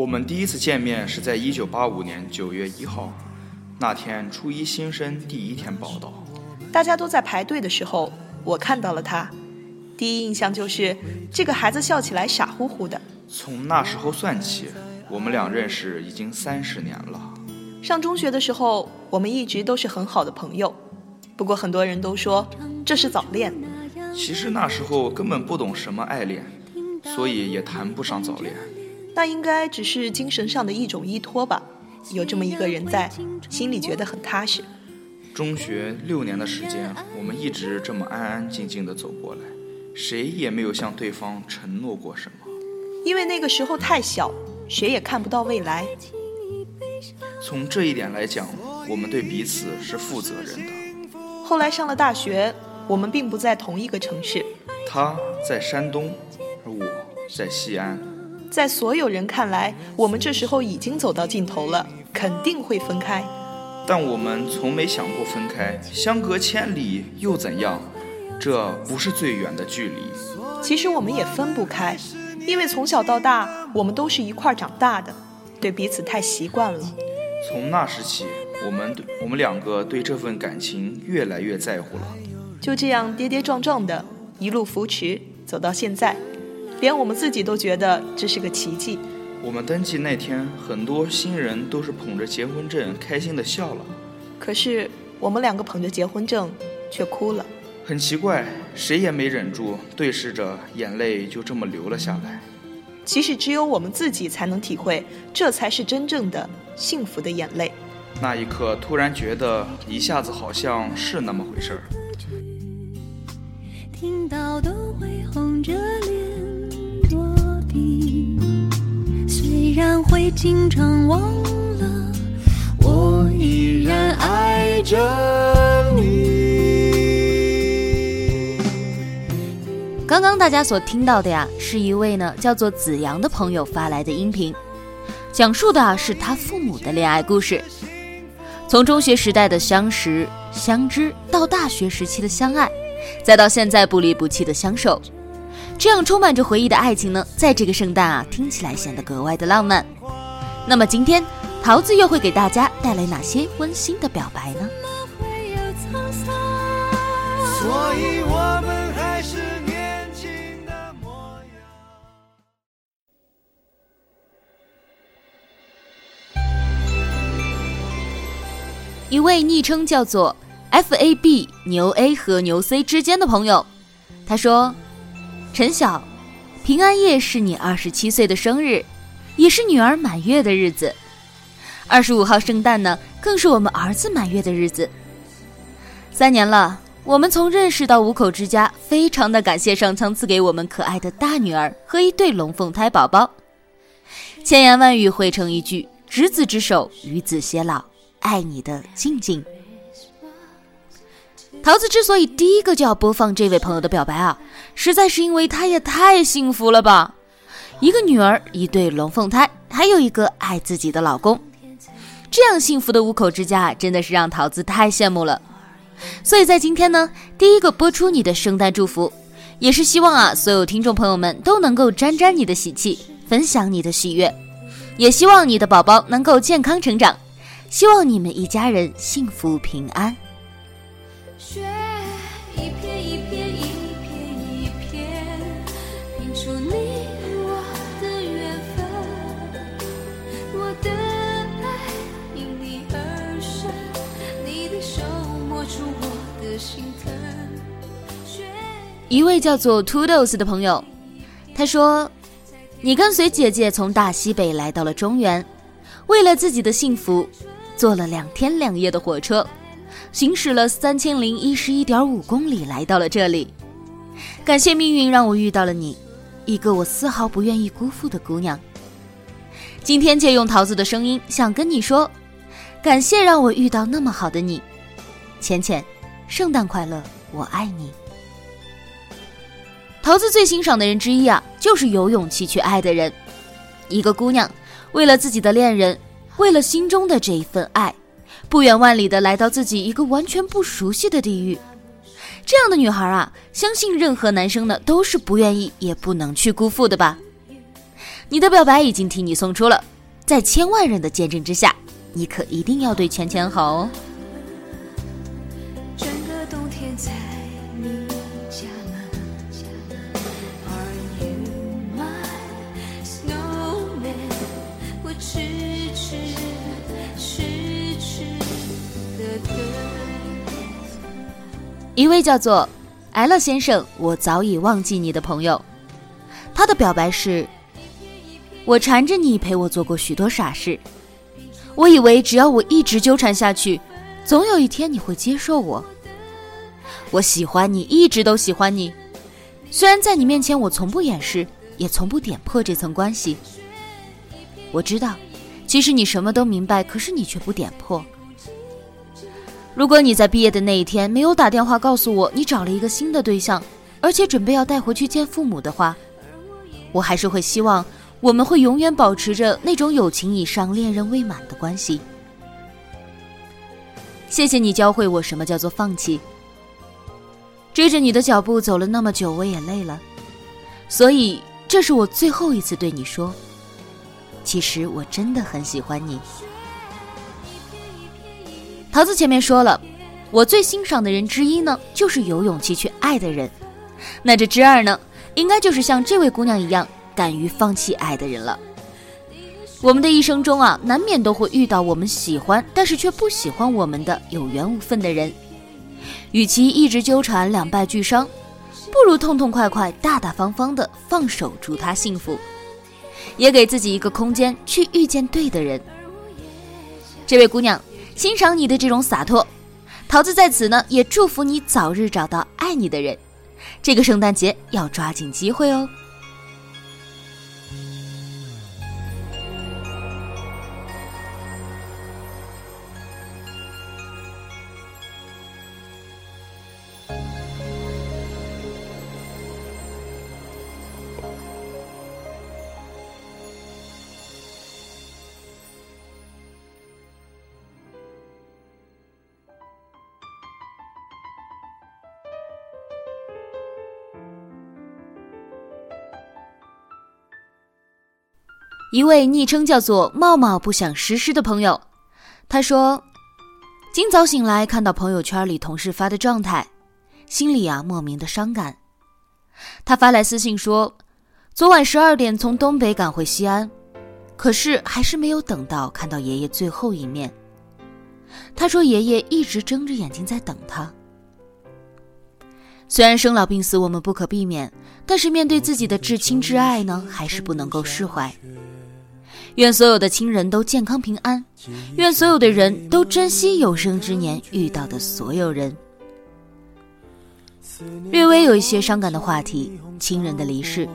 我们第一次见面是在一九八五年九月一号，那天初一新生第一天报道。大家都在排队的时候，我看到了他，第一印象就是这个孩子笑起来傻乎乎的。从那时候算起，我们俩认识已经三十年了。上中学的时候，我们一直都是很好的朋友，不过很多人都说这是早恋。其实那时候根本不懂什么爱恋，所以也谈不上早恋。那应该只是精神上的一种依托吧，有这么一个人在，心里觉得很踏实。中学六年的时间，我们一直这么安安静静的走过来，谁也没有向对方承诺过什么。因为那个时候太小，谁也看不到未来。从这一点来讲，我们对彼此是负责任的。后来上了大学，我们并不在同一个城市。他在山东，而我在西安。在所有人看来，我们这时候已经走到尽头了，肯定会分开。但我们从没想过分开，相隔千里又怎样？这不是最远的距离。其实我们也分不开，因为从小到大，我们都是一块长大的，对彼此太习惯了。从那时起，我们对我们两个对这份感情越来越在乎了。就这样跌跌撞撞的，一路扶持走到现在，连我们自己都觉得这是个奇迹。我们登记那天，很多新人都是捧着结婚证开心的笑了。可是我们两个捧着结婚证，却哭了。很奇怪，谁也没忍住，对视着，眼泪就这么流了下来。其实只有我们自己才能体会，这才是真正的幸福的眼泪。那一刻，突然觉得一下子好像是那么回事儿。听到都会红着脸然会经常忘了，我依然爱着你。刚刚大家所听到的呀，是一位呢叫做子阳的朋友发来的音频，讲述的是他父母的恋爱故事。从中学时代的相识相知，到大学时期的相爱，再到现在不离不弃的相守，这样充满着回忆的爱情呢，在这个圣诞啊，听起来显得格外的浪漫。那么今天，桃子又会给大家带来哪些温馨的表白呢？所以我们。一位昵称叫做 F A B 牛 A 和牛 C 之间的朋友，他说：“陈晓，平安夜是你二十七岁的生日，也是女儿满月的日子。二十五号圣诞呢，更是我们儿子满月的日子。三年了，我们从认识到五口之家，非常的感谢上苍赐给我们可爱的大女儿和一对龙凤胎宝宝。千言万语汇成一句：执子之手，与子偕老。”爱你的静静。桃子之所以第一个就要播放这位朋友的表白啊，实在是因为他也太幸福了吧！一个女儿，一对龙凤胎，还有一个爱自己的老公，这样幸福的五口之家，真的是让桃子太羡慕了。所以在今天呢，第一个播出你的圣诞祝福，也是希望啊，所有听众朋友们都能够沾沾你的喜气，分享你的喜悦，也希望你的宝宝能够健康成长。希望你们一家人幸福平安。雪一片一片一片一片，拼出你我的缘分。我的爱因你而生，你的手摸出我的心疼。一位叫做 Toodles 的朋友，他说：“你跟随姐姐从大西北来到了中原，为了自己的幸福。”坐了两天两夜的火车，行驶了三千零一十一点五公里，来到了这里。感谢命运让我遇到了你，一个我丝毫不愿意辜负的姑娘。今天借用桃子的声音，想跟你说，感谢让我遇到那么好的你。浅浅，圣诞快乐，我爱你。桃子最欣赏的人之一啊，就是有勇气去爱的人。一个姑娘，为了自己的恋人。为了心中的这一份爱，不远万里的来到自己一个完全不熟悉的地域，这样的女孩啊，相信任何男生呢都是不愿意也不能去辜负的吧。你的表白已经替你送出了，在千万人的见证之下，你可一定要对钱钱好哦。一位叫做艾乐先生，我早已忘记你的朋友，他的表白是：我缠着你陪我做过许多傻事，我以为只要我一直纠缠下去，总有一天你会接受我。我喜欢你，一直都喜欢你，虽然在你面前我从不掩饰，也从不点破这层关系。我知道，其实你什么都明白，可是你却不点破。如果你在毕业的那一天没有打电话告诉我你找了一个新的对象，而且准备要带回去见父母的话，我还是会希望我们会永远保持着那种友情以上、恋人未满的关系。谢谢你教会我什么叫做放弃。追着你的脚步走了那么久，我也累了，所以这是我最后一次对你说，其实我真的很喜欢你。桃子前面说了，我最欣赏的人之一呢，就是有勇气去爱的人。那这之二呢，应该就是像这位姑娘一样，敢于放弃爱的人了。我们的一生中啊，难免都会遇到我们喜欢，但是却不喜欢我们的有缘无分的人。与其一直纠缠，两败俱伤，不如痛痛快快、大大方方的放手，祝他幸福，也给自己一个空间去遇见对的人。这位姑娘。欣赏你的这种洒脱，桃子在此呢也祝福你早日找到爱你的人。这个圣诞节要抓紧机会哦。一位昵称叫做“茂茂不想实施”的朋友，他说：“今早醒来看到朋友圈里同事发的状态，心里啊莫名的伤感。他发来私信说，昨晚十二点从东北赶回西安，可是还是没有等到看到爷爷最后一面。他说爷爷一直睁着眼睛在等他。虽然生老病死我们不可避免，但是面对自己的至亲至爱呢，还是不能够释怀。”愿所有的亲人都健康平安，愿所有的人都珍惜有生之年遇到的所有人。略微有一些伤感的话题，亲人的离世。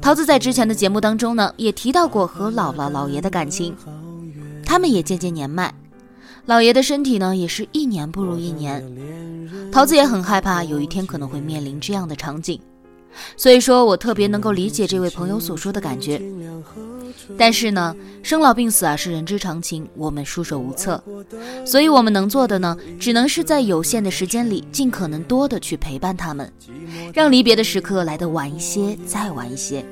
桃子在之前的节目当中呢，也提到过和姥姥姥爷的感情，他们也渐渐年迈，姥爷的身体呢也是一年不如一年。桃子也很害怕有一天可能会面临这样的场景。所以说我特别能够理解这位朋友所说的感觉，但是呢，生老病死啊是人之常情，我们束手无策，所以我们能做的呢，只能是在有限的时间里，尽可能多的去陪伴他们，让离别的时刻来得晚一些，再晚一些。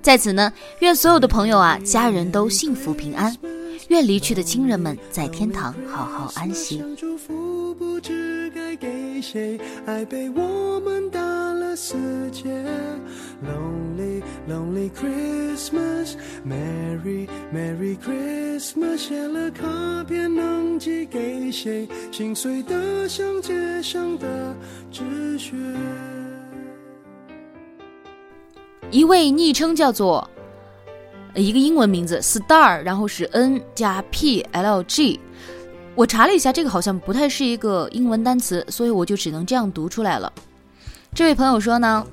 在此呢，愿所有的朋友啊，家人都幸福平安，愿离去的亲人们在天堂好好安息。世界 lonely lonely christmas merry merry christmas 写了卡片能寄给谁心碎的像街上的纸屑一位昵称叫做一个英文名字 star 然后是 n 加 p l g 我查了一下这个好像不太是一个英文单词所以我就只能这样读出来了这位朋友说呢，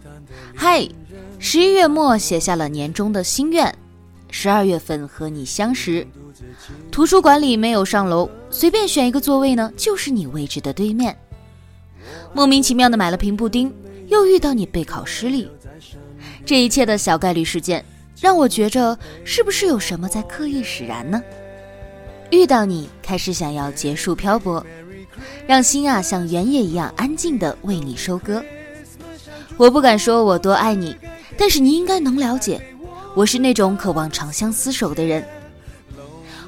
嗨，十一月末写下了年终的心愿，十二月份和你相识，图书馆里没有上楼，随便选一个座位呢，就是你位置的对面。莫名其妙的买了瓶布丁，又遇到你备考失利，这一切的小概率事件，让我觉着是不是有什么在刻意使然呢？遇到你，开始想要结束漂泊，让心啊像原野一样安静的为你收割。我不敢说我多爱你，但是你应该能了解，我是那种渴望长相厮守的人。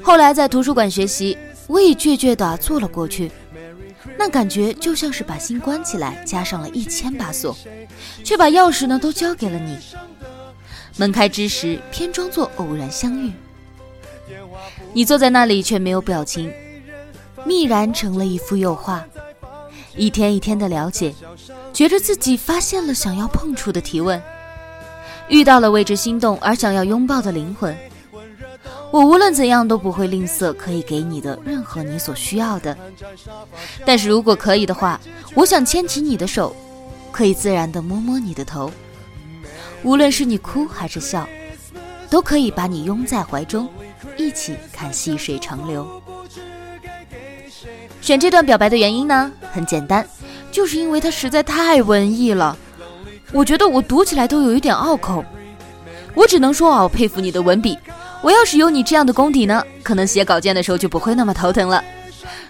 后来在图书馆学习，我也倔倔的坐了过去。那感觉就像是把心关起来，加上了一千把锁，却把钥匙呢都交给了你。门开之时，偏装作偶然相遇。你坐在那里却没有表情，密然成了一幅油画。一天一天的了解，觉着自己发现了想要碰触的提问，遇到了为之心动而想要拥抱的灵魂。我无论怎样都不会吝啬可以给你的任何你所需要的。但是如果可以的话，我想牵起你的手，可以自然的摸摸你的头。无论是你哭还是笑，都可以把你拥在怀中，一起看细水长流。选这段表白的原因呢，很简单，就是因为它实在太文艺了。我觉得我读起来都有一点拗口。我只能说啊，我佩服你的文笔。我要是有你这样的功底呢，可能写稿件的时候就不会那么头疼了。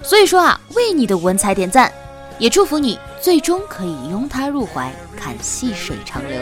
所以说啊，为你的文采点赞，也祝福你最终可以拥他入怀，看细水长流。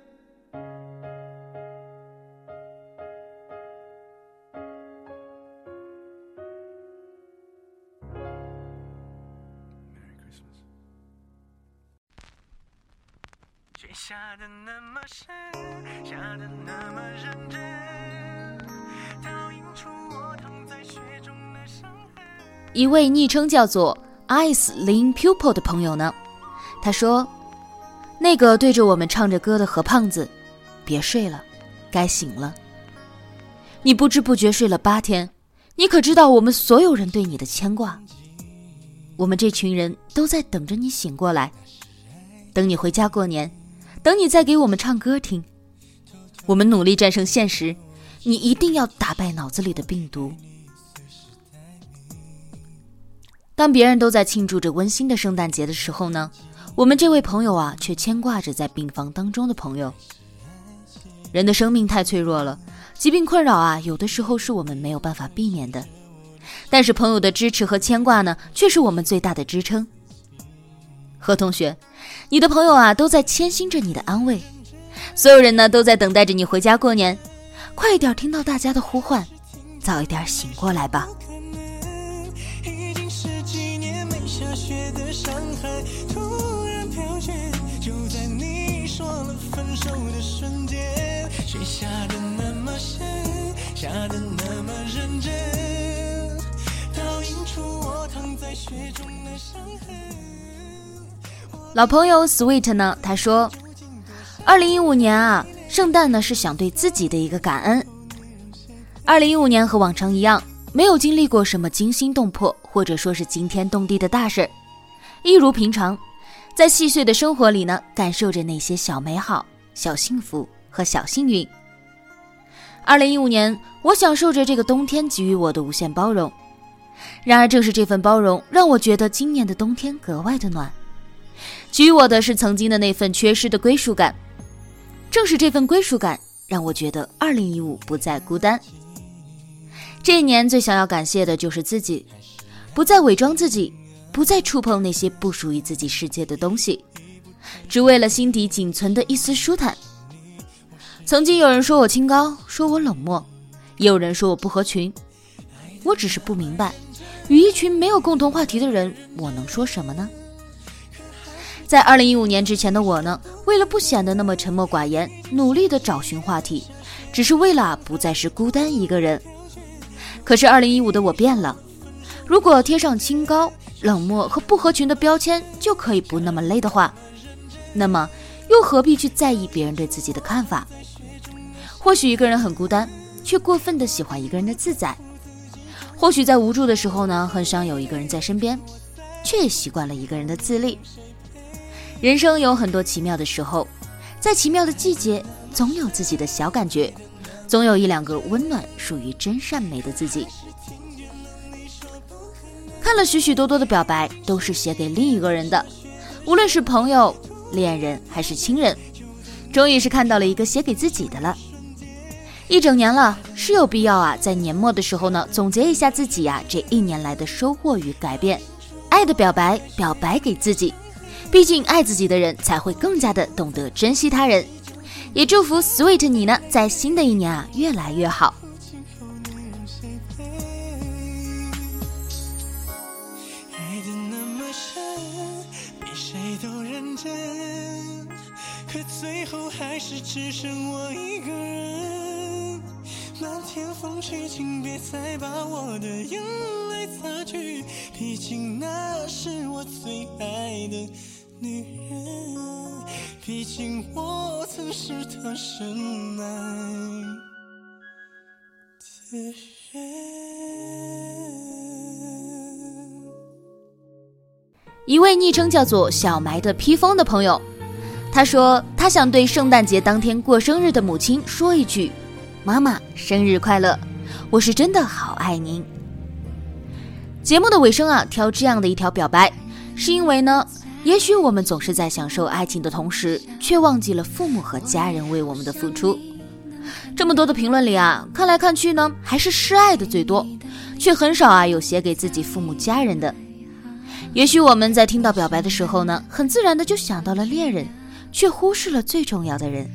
下的那么深，下的那么认真。倒映出我躺在雪中的伤痕一位昵称叫做 Ice Lin Pupil 的朋友呢，他说：“那个对着我们唱着歌的何胖子，别睡了，该醒了。你不知不觉睡了八天，你可知道我们所有人对你的牵挂？我们这群人都在等着你醒过来，等你回家过年，等你再给我们唱歌听。我们努力战胜现实。”你一定要打败脑子里的病毒。当别人都在庆祝着温馨的圣诞节的时候呢，我们这位朋友啊，却牵挂着在病房当中的朋友。人的生命太脆弱了，疾病困扰啊，有的时候是我们没有办法避免的。但是朋友的支持和牵挂呢，却是我们最大的支撑。何同学，你的朋友啊，都在谦心着你的安慰，所有人呢，都在等待着你回家过年。快一点听到大家的呼唤，早一点醒过来吧。倒映出我躺在雪中的伤痕老朋友 Sweet 呢？他说，二零一五年啊。圣诞呢是想对自己的一个感恩。二零一五年和往常一样，没有经历过什么惊心动魄或者说是惊天动地的大事儿，一如平常，在细碎的生活里呢，感受着那些小美好、小幸福和小幸运。二零一五年，我享受着这个冬天给予我的无限包容。然而，正是这份包容，让我觉得今年的冬天格外的暖，给予我的是曾经的那份缺失的归属感。正是这份归属感，让我觉得二零一五不再孤单。这一年最想要感谢的就是自己，不再伪装自己，不再触碰那些不属于自己世界的东西，只为了心底仅存的一丝舒坦。曾经有人说我清高，说我冷漠，也有人说我不合群。我只是不明白，与一群没有共同话题的人，我能说什么呢？在二零一五年之前的我呢，为了不显得那么沉默寡言，努力的找寻话题，只是为了不再是孤单一个人。可是二零一五的我变了，如果贴上清高、冷漠和不合群的标签就可以不那么累的话，那么又何必去在意别人对自己的看法？或许一个人很孤单，却过分的喜欢一个人的自在；或许在无助的时候呢，很想有一个人在身边，却也习惯了一个人的自立。人生有很多奇妙的时候，在奇妙的季节，总有自己的小感觉，总有一两个温暖、属于真善美的自己。看了许许多多的表白，都是写给另一个人的，无论是朋友、恋人还是亲人。终于是看到了一个写给自己的了。一整年了，是有必要啊，在年末的时候呢，总结一下自己呀这一年来的收获与改变。爱的表白，表白给自己。毕竟爱自己的人才会更加的懂得珍惜他人。也祝福 Sweet 你呢，在新的一年啊，越来越好。爱的那么深，比谁都认真，可最后还是只剩我一个人。漫天风去，请别再把我的眼泪擦去，毕竟那是我最爱的女人，毕竟我曾是她深爱的人。一位昵称叫做小埋的披风的朋友，他说他想对圣诞节当天过生日的母亲说一句：“妈妈，生日快乐！我是真的好爱您。”节目的尾声啊，挑这样的一条表白，是因为呢，也许我们总是在享受爱情的同时，却忘记了父母和家人为我们的付出。这么多的评论里啊，看来看去呢，还是示爱的最多，却很少啊有写给自己父母家人的。也许我们在听到表白的时候呢，很自然的就想到了恋人，却忽视了最重要的人。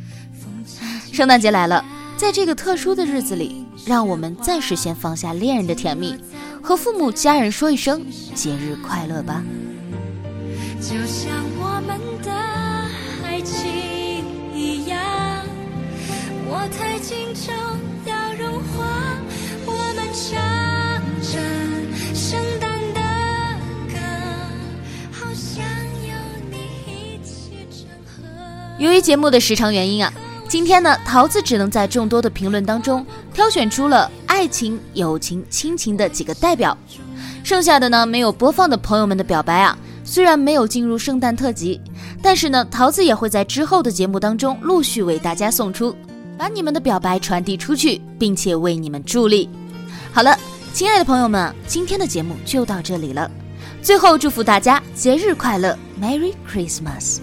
圣诞节来了，在这个特殊的日子里，让我们暂时先放下恋人的甜蜜，和父母家人说一声节日快乐吧。就像我们的爱情一样，我太紧张要融化。我们唱着圣诞的歌，好想有你一起整合。由于节目的时长原因啊，今天呢，桃子只能在众多的评论当中挑选出了爱情、友情、亲情的几个代表，剩下的呢没有播放的朋友们的表白啊，虽然没有进入圣诞特辑，但是呢，桃子也会在之后的节目当中陆续为大家送出，把你们的表白传递出去，并且为你们助力。好了，亲爱的朋友们，今天的节目就到这里了，最后祝福大家节日快乐，Merry Christmas。